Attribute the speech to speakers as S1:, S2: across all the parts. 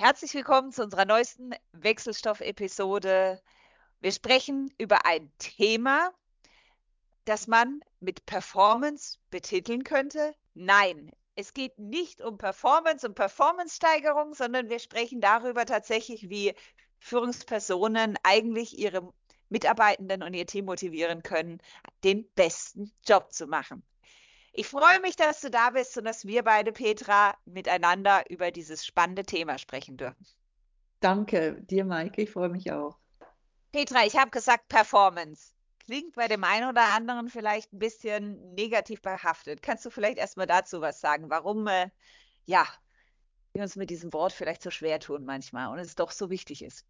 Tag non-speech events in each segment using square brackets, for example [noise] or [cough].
S1: Herzlich willkommen zu unserer neuesten Wechselstoff-Episode. Wir sprechen über ein Thema, das man mit Performance betiteln könnte. Nein, es geht nicht um Performance und Performance-Steigerung, sondern wir sprechen darüber tatsächlich, wie Führungspersonen eigentlich ihre Mitarbeitenden und ihr Team motivieren können, den besten Job zu machen. Ich freue mich, dass du da bist und dass wir beide, Petra, miteinander über dieses spannende Thema sprechen dürfen.
S2: Danke dir, Maike. Ich freue mich auch.
S1: Petra, ich habe gesagt Performance klingt bei dem einen oder anderen vielleicht ein bisschen negativ behaftet. Kannst du vielleicht erstmal dazu was sagen, warum äh, ja, wir uns mit diesem Wort vielleicht so schwer tun manchmal und es doch so wichtig ist?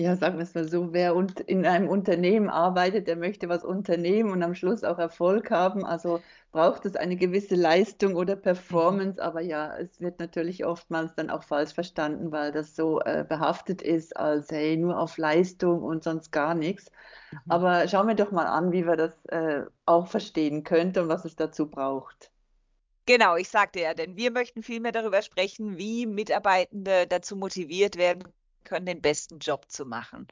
S2: Ja, sagen wir es mal so, wer in einem Unternehmen arbeitet, der möchte was unternehmen und am Schluss auch Erfolg haben. Also braucht es eine gewisse Leistung oder mhm. Performance. Aber ja, es wird natürlich oftmals dann auch falsch verstanden, weil das so äh, behaftet ist als, hey, nur auf Leistung und sonst gar nichts. Mhm. Aber schauen wir doch mal an, wie wir das äh, auch verstehen könnten und was es dazu braucht.
S1: Genau, ich sagte ja, denn wir möchten viel mehr darüber sprechen, wie Mitarbeitende dazu motiviert werden können, den besten Job zu machen.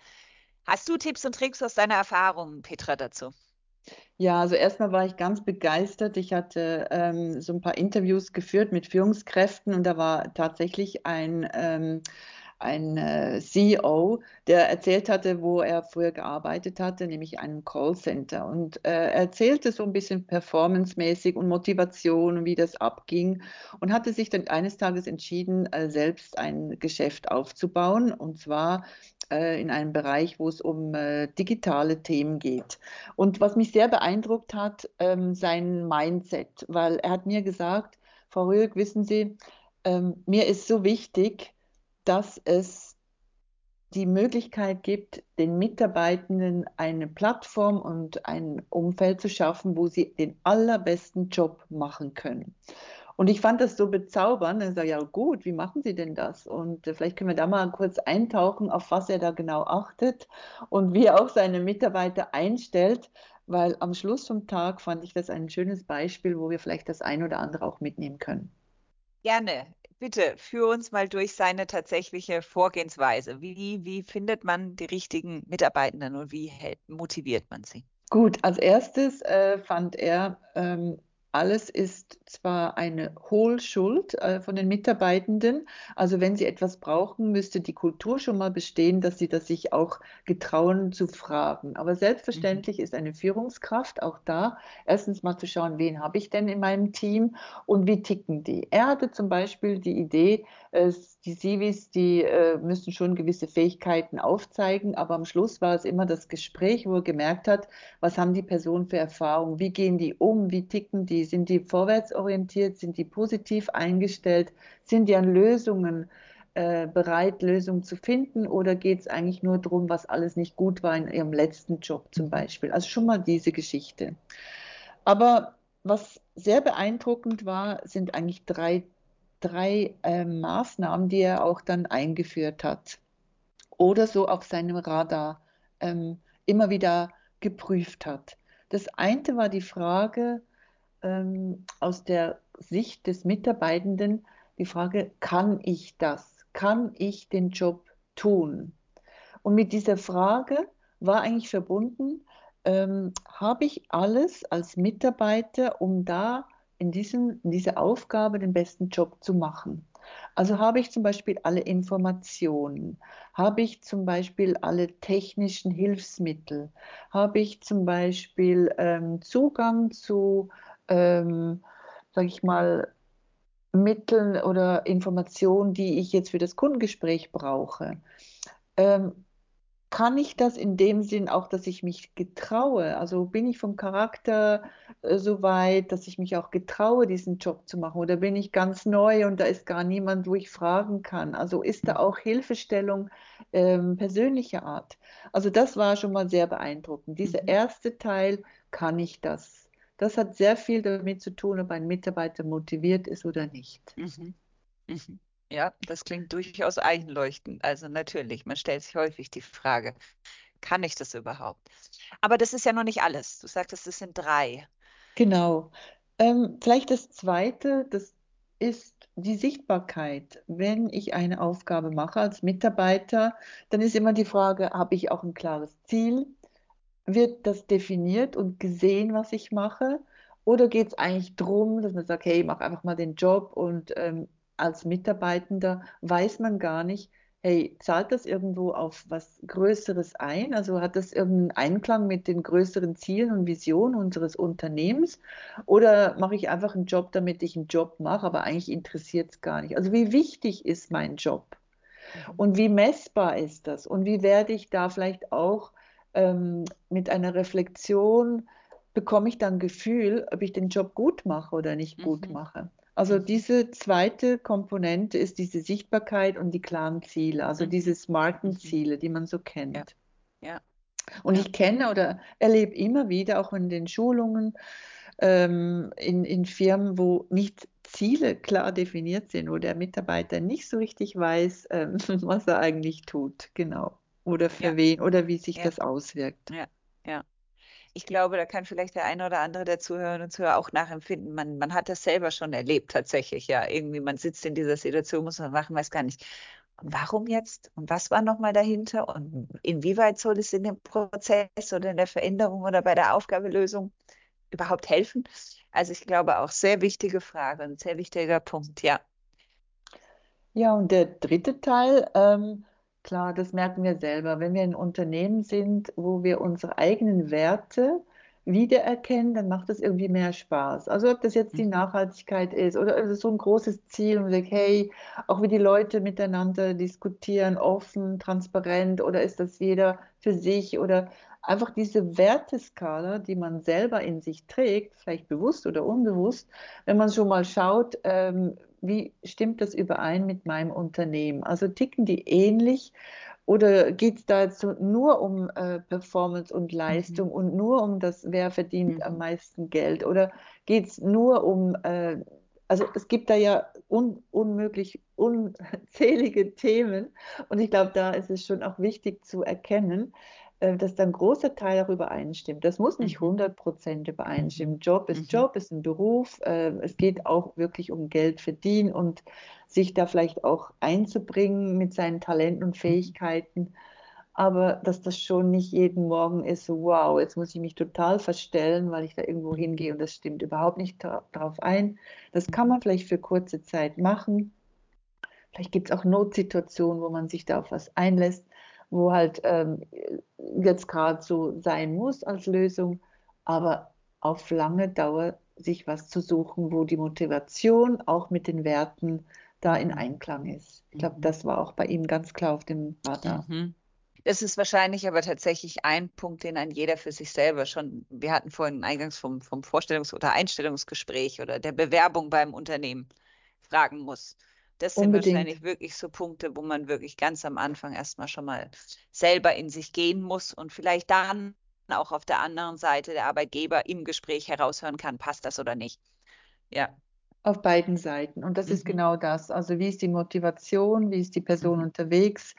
S1: Hast du Tipps und Tricks aus deiner Erfahrung, Petra, dazu?
S2: Ja, also erstmal war ich ganz begeistert. Ich hatte ähm, so ein paar Interviews geführt mit Führungskräften und da war tatsächlich ein ähm, ein äh, CEO, der erzählt hatte, wo er früher gearbeitet hatte, nämlich einem Callcenter. Und äh, er erzählte so ein bisschen performancemäßig und Motivation und wie das abging und hatte sich dann eines Tages entschieden, äh, selbst ein Geschäft aufzubauen und zwar in einem Bereich, wo es um digitale Themen geht. Und was mich sehr beeindruckt hat, ähm, sein Mindset, weil er hat mir gesagt, Frau Rüegg, wissen Sie, ähm, mir ist so wichtig, dass es die Möglichkeit gibt, den Mitarbeitenden eine Plattform und ein Umfeld zu schaffen, wo sie den allerbesten Job machen können. Und ich fand das so bezaubernd. Ich sage, ja gut, wie machen Sie denn das? Und äh, vielleicht können wir da mal kurz eintauchen, auf was er da genau achtet und wie er auch seine Mitarbeiter einstellt, weil am Schluss vom Tag fand ich das ein schönes Beispiel, wo wir vielleicht das ein oder andere auch mitnehmen können.
S1: Gerne bitte führ uns mal durch seine tatsächliche Vorgehensweise. Wie, wie findet man die richtigen Mitarbeitenden und wie hält, motiviert man sie?
S2: Gut, als erstes äh, fand er ähm, alles ist zwar eine Hohlschuld äh, von den Mitarbeitenden, also wenn sie etwas brauchen, müsste die Kultur schon mal bestehen, dass sie das sich auch getrauen zu fragen. Aber selbstverständlich mhm. ist eine Führungskraft auch da, erstens mal zu schauen, wen habe ich denn in meinem Team und wie ticken die. Er hatte zum Beispiel die Idee, äh, die Civis, die äh, müssen schon gewisse Fähigkeiten aufzeigen, aber am Schluss war es immer das Gespräch, wo er gemerkt hat, was haben die Personen für Erfahrungen, wie gehen die um, wie ticken die, sind die vorwärtsorientiert, sind die positiv eingestellt, sind die an Lösungen äh, bereit, Lösungen zu finden oder geht es eigentlich nur darum, was alles nicht gut war in ihrem letzten Job zum Beispiel. Also schon mal diese Geschichte. Aber was sehr beeindruckend war, sind eigentlich drei drei äh, Maßnahmen, die er auch dann eingeführt hat oder so auf seinem Radar ähm, immer wieder geprüft hat. Das eine war die Frage ähm, aus der Sicht des Mitarbeitenden, die Frage, kann ich das? Kann ich den Job tun? Und mit dieser Frage war eigentlich verbunden, ähm, habe ich alles als Mitarbeiter, um da in, diesem, in dieser Aufgabe den besten Job zu machen. Also habe ich zum Beispiel alle Informationen, habe ich zum Beispiel alle technischen Hilfsmittel, habe ich zum Beispiel ähm, Zugang zu, ähm, sage ich mal, Mitteln oder Informationen, die ich jetzt für das Kundengespräch brauche. Ähm, kann ich das in dem Sinn auch, dass ich mich getraue? Also bin ich vom Charakter äh, so weit, dass ich mich auch getraue, diesen Job zu machen? Oder bin ich ganz neu und da ist gar niemand, wo ich fragen kann? Also ist da auch Hilfestellung ähm, persönlicher Art? Also das war schon mal sehr beeindruckend. Dieser mhm. erste Teil, kann ich das? Das hat sehr viel damit zu tun, ob ein Mitarbeiter motiviert ist oder nicht. Mhm.
S1: Mhm. Ja, das klingt durchaus einleuchtend. Also natürlich, man stellt sich häufig die Frage, kann ich das überhaupt? Aber das ist ja noch nicht alles. Du sagtest, es sind drei.
S2: Genau. Ähm, vielleicht das Zweite, das ist die Sichtbarkeit. Wenn ich eine Aufgabe mache als Mitarbeiter, dann ist immer die Frage, habe ich auch ein klares Ziel? Wird das definiert und gesehen, was ich mache? Oder geht es eigentlich darum, dass man sagt, hey, mach einfach mal den Job und ähm, als Mitarbeitender weiß man gar nicht, hey, zahlt das irgendwo auf was Größeres ein? Also hat das irgendeinen Einklang mit den größeren Zielen und Visionen unseres Unternehmens? Oder mache ich einfach einen Job, damit ich einen Job mache, aber eigentlich interessiert es gar nicht? Also wie wichtig ist mein Job? Und wie messbar ist das? Und wie werde ich da vielleicht auch ähm, mit einer Reflexion, bekomme ich dann Gefühl, ob ich den Job gut mache oder nicht gut
S1: Mhm.
S2: mache? Also
S1: Mhm.
S2: diese zweite Komponente ist diese Sichtbarkeit und die klaren Ziele, also
S1: Mhm.
S2: diese smarten
S1: Mhm.
S2: Ziele, die man so kennt.
S1: Ja.
S2: Und
S1: Ja.
S2: ich kenne oder erlebe immer wieder, auch in den Schulungen, ähm, in, in Firmen, wo nicht Ziele klar definiert sind, wo der Mitarbeiter nicht so richtig weiß, ähm, [laughs] was er eigentlich tut, genau. Oder für
S1: Ja.
S2: wen oder wie sich
S1: Ja.
S2: das auswirkt.
S1: Ja. Ja. Ich glaube, da kann vielleicht der eine oder andere der Zuhörerinnen und Zuhörer auch nachempfinden. Man, man hat das selber schon erlebt, tatsächlich. Ja, irgendwie, man sitzt in dieser Situation, muss man machen, weiß gar nicht. Und warum jetzt? Und was war nochmal dahinter? Und inwieweit soll es in dem Prozess oder in der Veränderung oder bei der Aufgabelösung überhaupt helfen? Also ich glaube auch sehr wichtige Frage, ein sehr wichtiger Punkt, ja.
S2: Ja, und der dritte Teil, ähm, klar, das merken wir selber, wenn wir in Unternehmen sind, wo wir unsere eigenen Werte wiedererkennen, dann macht das irgendwie mehr Spaß. Also ob das jetzt die
S1: Mhm.
S2: Nachhaltigkeit ist oder also so ein großes Ziel und sagt, hey, auch wie die Leute miteinander diskutieren, offen, transparent oder ist das jeder für sich oder einfach diese Werteskala, die man selber in sich trägt, vielleicht bewusst oder unbewusst, wenn man schon mal schaut, ähm, wie stimmt das überein mit meinem Unternehmen? Also ticken die ähnlich oder geht es da jetzt nur um äh, Performance und Leistung
S1: Mhm.
S2: und nur um das, wer verdient am
S1: Mhm.
S2: meisten Geld? Oder geht es nur um, äh, also es gibt da ja un unmöglich unzählige Themen und ich glaube, da ist es schon auch wichtig zu erkennen, dass da ein großer Teil auch übereinstimmt. Das muss nicht
S1: Mhm.
S2: 100 Prozent übereinstimmen.
S1: Mhm.
S2: Job ist
S1: Mhm.
S2: Job, ist ein Beruf. Äh, es geht auch wirklich um Geld verdienen und sich da vielleicht auch einzubringen mit seinen Talenten und
S1: Mhm.
S2: Fähigkeiten. Aber dass das schon nicht jeden Morgen ist, so wow, jetzt muss ich mich total verstellen, weil ich da irgendwo
S1: Mhm.
S2: hingehe und das stimmt überhaupt nicht dra- darauf ein. Das kann
S1: Mhm.
S2: man vielleicht für kurze Zeit machen. Vielleicht gibt es auch Notsituationen, wo man sich da auf was einlässt, wo halt ähm, jetzt gerade so sein muss als Lösung, aber auf lange Dauer sich was zu suchen, wo die Motivation auch mit den Werten da in. Einklang ist. Ich glaube,
S1: Mhm.
S2: das war auch bei ihm ganz klar auf dem Radar.
S1: Mhm. Das ist wahrscheinlich aber tatsächlich ein Punkt, den ein jeder für sich selber schon, wir hatten vorhin eingangs vom, vom Vorstellungs- oder Einstellungsgespräch oder der Bewerbung beim Unternehmen fragen muss. Das sind
S2: Unbedingt.
S1: wahrscheinlich wirklich so Punkte, wo man wirklich ganz am Anfang erstmal schon mal selber in sich gehen muss und vielleicht dann auch auf der anderen Seite der Arbeitgeber im Gespräch heraushören kann, passt das oder nicht. Ja.
S2: Auf beiden Seiten. Und das ist
S1: Mhm.
S2: genau das. Also wie ist die Motivation, wie ist die Person
S1: Mhm.
S2: unterwegs,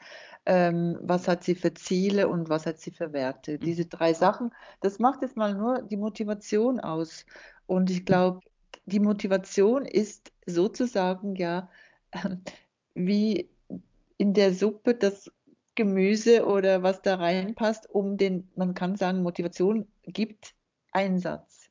S2: ähm, was hat sie für Ziele und was hat sie für Werte. Diese
S1: Mhm.
S2: drei Sachen, das macht jetzt mal nur die Motivation aus. Und ich glaube, die Motivation ist sozusagen ja wie in der Suppe das Gemüse oder was da reinpasst, um den, man kann sagen, Motivation gibt Einsatz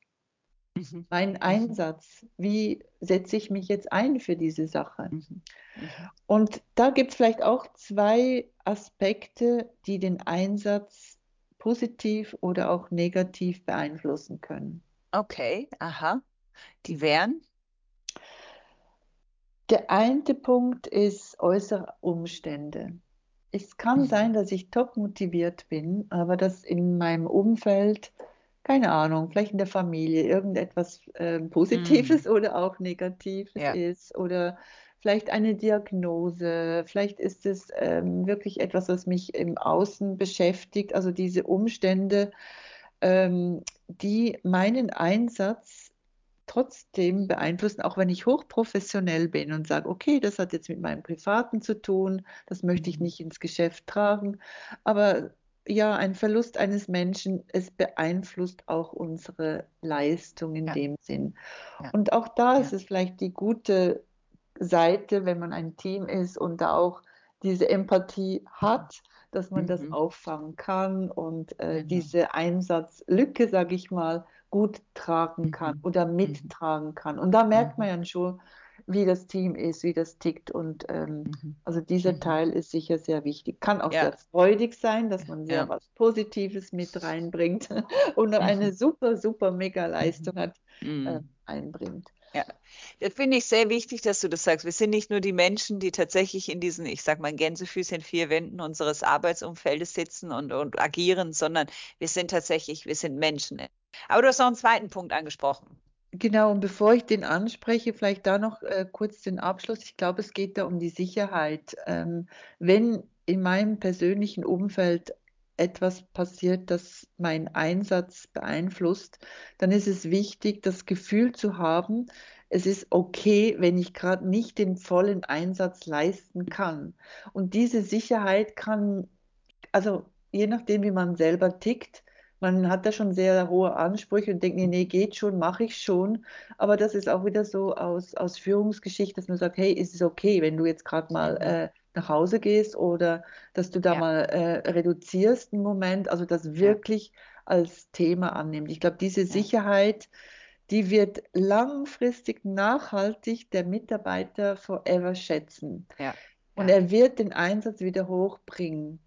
S1: Mhm.
S2: mein
S1: Mhm.
S2: Einsatz, wie setze ich mich jetzt ein für diese Sache?
S1: Mhm. Mhm.
S2: Und da gibt es vielleicht auch zwei Aspekte, die den Einsatz positiv oder auch negativ beeinflussen können.
S1: Okay, aha. Die wären?
S2: Der eine Punkt ist äußere Umstände. Es kann sein,
S1: Mhm.
S2: dass ich top motiviert bin, aber dass in meinem Umfeld, keine Ahnung, vielleicht in der Familie irgendetwas äh, Positives
S1: Mm.
S2: oder auch Negatives
S1: Ja.
S2: ist oder vielleicht eine Diagnose, vielleicht ist es ähm, wirklich etwas, was mich im Außen beschäftigt, also diese Umstände, ähm, die meinen Einsatz trotzdem beeinflussen, auch wenn ich hochprofessionell bin und sage, okay, das hat jetzt mit meinem Privaten zu tun, das möchte ich
S1: Mhm.
S2: nicht ins Geschäft tragen. Aber ja, ein Verlust eines Menschen, es beeinflusst auch unsere Leistung in
S1: Ja.
S2: dem Sinn.
S1: Ja.
S2: Und auch da ist
S1: Ja.
S2: es vielleicht die gute Seite, wenn man ein Team ist und da auch diese Empathie hat, dass man das
S1: Mhm.
S2: auffangen kann und äh,
S1: Genau.
S2: diese Einsatzlücke, sage ich mal, gut tragen kann
S1: Mhm.
S2: oder
S1: Mhm.
S2: mittragen kann. Und da merkt man
S1: Mhm.
S2: ja schon, wie das Team ist, wie das tickt. Und ähm,
S1: Mhm.
S2: also dieser
S1: Mhm.
S2: Teil ist sicher sehr wichtig. Kann auch
S1: Ja.
S2: sehr freudig sein, dass man sehr
S1: Ja.
S2: was Positives mit reinbringt [laughs] und noch eine super, super mega Leistung hat, äh, einbringt.
S1: Ja, das finde ich sehr wichtig, dass du das sagst. Wir sind nicht nur die Menschen, die tatsächlich in diesen, ich sag mal, Gänsefüßchen vier Wänden unseres Arbeitsumfeldes sitzen und, und agieren, sondern wir sind tatsächlich, wir sind Menschen. Aber du hast noch einen zweiten Punkt angesprochen.
S2: Genau, und bevor ich den anspreche, vielleicht da noch äh, kurz den Abschluss. Ich glaube, es geht da um die Sicherheit. Ähm, wenn in meinem persönlichen Umfeld etwas passiert, das meinen Einsatz beeinflusst, dann ist es wichtig, das Gefühl zu haben, es ist okay, wenn ich gerade nicht den vollen Einsatz leisten kann. Und diese Sicherheit kann also je nachdem, wie man selber tickt, man hat da schon sehr hohe Ansprüche und denkt, nee, nee, geht schon, mache ich schon. Aber das ist auch wieder so aus, aus Führungsgeschichte, dass man sagt, hey, ist es okay, wenn du jetzt gerade mal äh, nach Hause gehst oder dass du da
S1: Ja.
S2: mal äh, reduzierst einen Moment, also das wirklich als Thema annimmt. Ich glaube, diese Sicherheit, die wird langfristig nachhaltig der Mitarbeiter forever schätzen.
S1: Ja.
S2: Und
S1: Ja.
S2: er wird den Einsatz wieder hochbringen.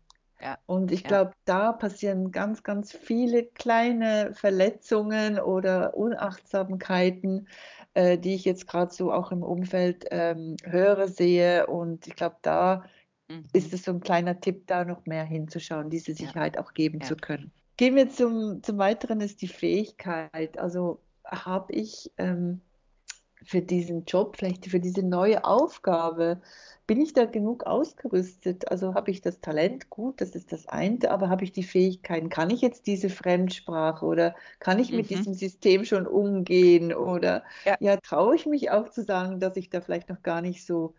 S1: Ja.
S2: Und ich
S1: Ja.
S2: glaube, da passieren ganz, ganz viele kleine Verletzungen oder Unachtsamkeiten, äh, die ich jetzt gerade so auch im Umfeld ähm, höre, sehe. Und ich glaube, da
S1: Mhm.
S2: ist es so ein kleiner Tipp, da noch mehr hinzuschauen, diese
S1: Ja.
S2: Sicherheit auch geben
S1: Ja.
S2: zu können. Gehen wir zum, zum Weiteren, ist die Fähigkeit. Also habe ich ähm, für diesen Job, vielleicht für diese neue Aufgabe, bin ich da genug ausgerüstet? Also habe ich das Talent? Gut, das ist das eine, aber habe ich die Fähigkeiten? Kann ich jetzt diese Fremdsprache oder kann ich mit
S1: Mhm.
S2: diesem System schon umgehen? Oder
S1: Ja.
S2: ja, traue ich mich auch zu sagen, dass ich da vielleicht noch gar nicht so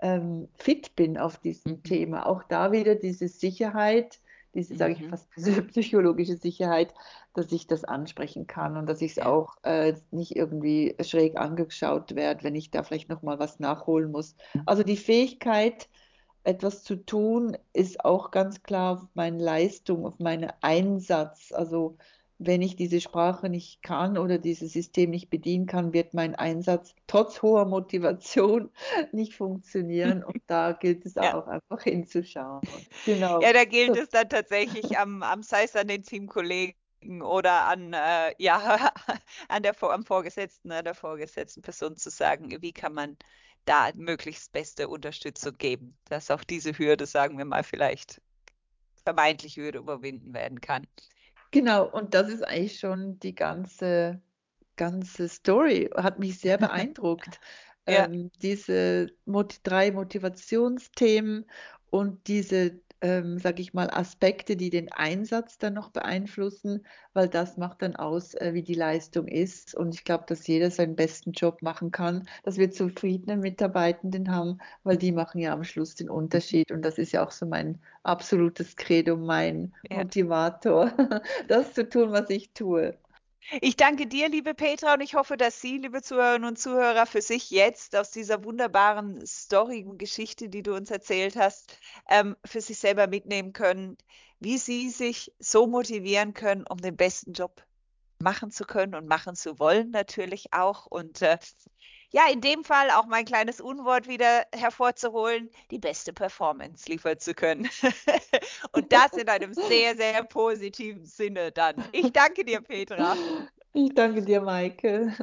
S2: ähm, fit bin auf diesem
S1: Mhm.
S2: Thema? Auch da wieder diese Sicherheit, diese, sage ich
S1: Mhm.
S2: fast, [laughs] psychologische Sicherheit, dass ich das ansprechen kann und dass ich es auch äh, nicht irgendwie schräg angeschaut werde, wenn ich da vielleicht noch mal was nachholen muss. Also die Fähigkeit, etwas zu tun, ist auch ganz klar auf meine Leistung, auf meinen Einsatz. Also wenn ich diese Sprache nicht kann oder dieses System nicht bedienen kann, wird mein Einsatz trotz hoher Motivation [laughs] nicht funktionieren. Und da gilt es [laughs]
S1: Ja.
S2: auch einfach hinzuschauen. Genau.
S1: Ja, da gilt es dann tatsächlich am, am sei es an den Teamkollegen oder an, äh, ja, [laughs] an der, am Vorgesetzten, an der vorgesetzten Person zu sagen, wie kann man da möglichst beste Unterstützung geben, dass auch diese Hürde, sagen wir mal, vielleicht vermeintliche Hürde überwinden werden kann.
S2: Genau, und das ist eigentlich schon die ganze, ganze Story. Hat mich sehr [laughs] beeindruckt.
S1: Ja.
S2: Ähm, diese Mot drei Motivationsthemen und diese, ähm, sag ich mal, Aspekte, die den Einsatz dann noch beeinflussen, weil das macht dann aus, äh, wie die Leistung ist. Und ich glaube, dass jeder seinen besten Job machen kann, dass wir zufriedene Mitarbeitenden haben, weil die machen ja am Schluss den Unterschied. Und das ist ja auch so mein absolutes Credo, mein
S1: Ja.
S2: Motivator, [laughs] das zu tun, was ich tue.
S1: Ich danke dir, liebe Petra, und ich hoffe, dass Sie, liebe Zuhörerinnen und Zuhörer, für sich jetzt aus dieser wunderbaren Story und Geschichte, die du uns erzählt hast, ähm, für sich selber mitnehmen können, wie Sie sich so motivieren können, um den besten Job machen zu können und machen zu wollen natürlich auch. Und äh, ja, in dem Fall auch mein kleines Unwort wieder hervorzuholen, die beste Performance liefern zu können. [laughs] und das in einem sehr, sehr positiven Sinne dann. Ich danke dir, Petra.
S2: Ich danke dir, Maike.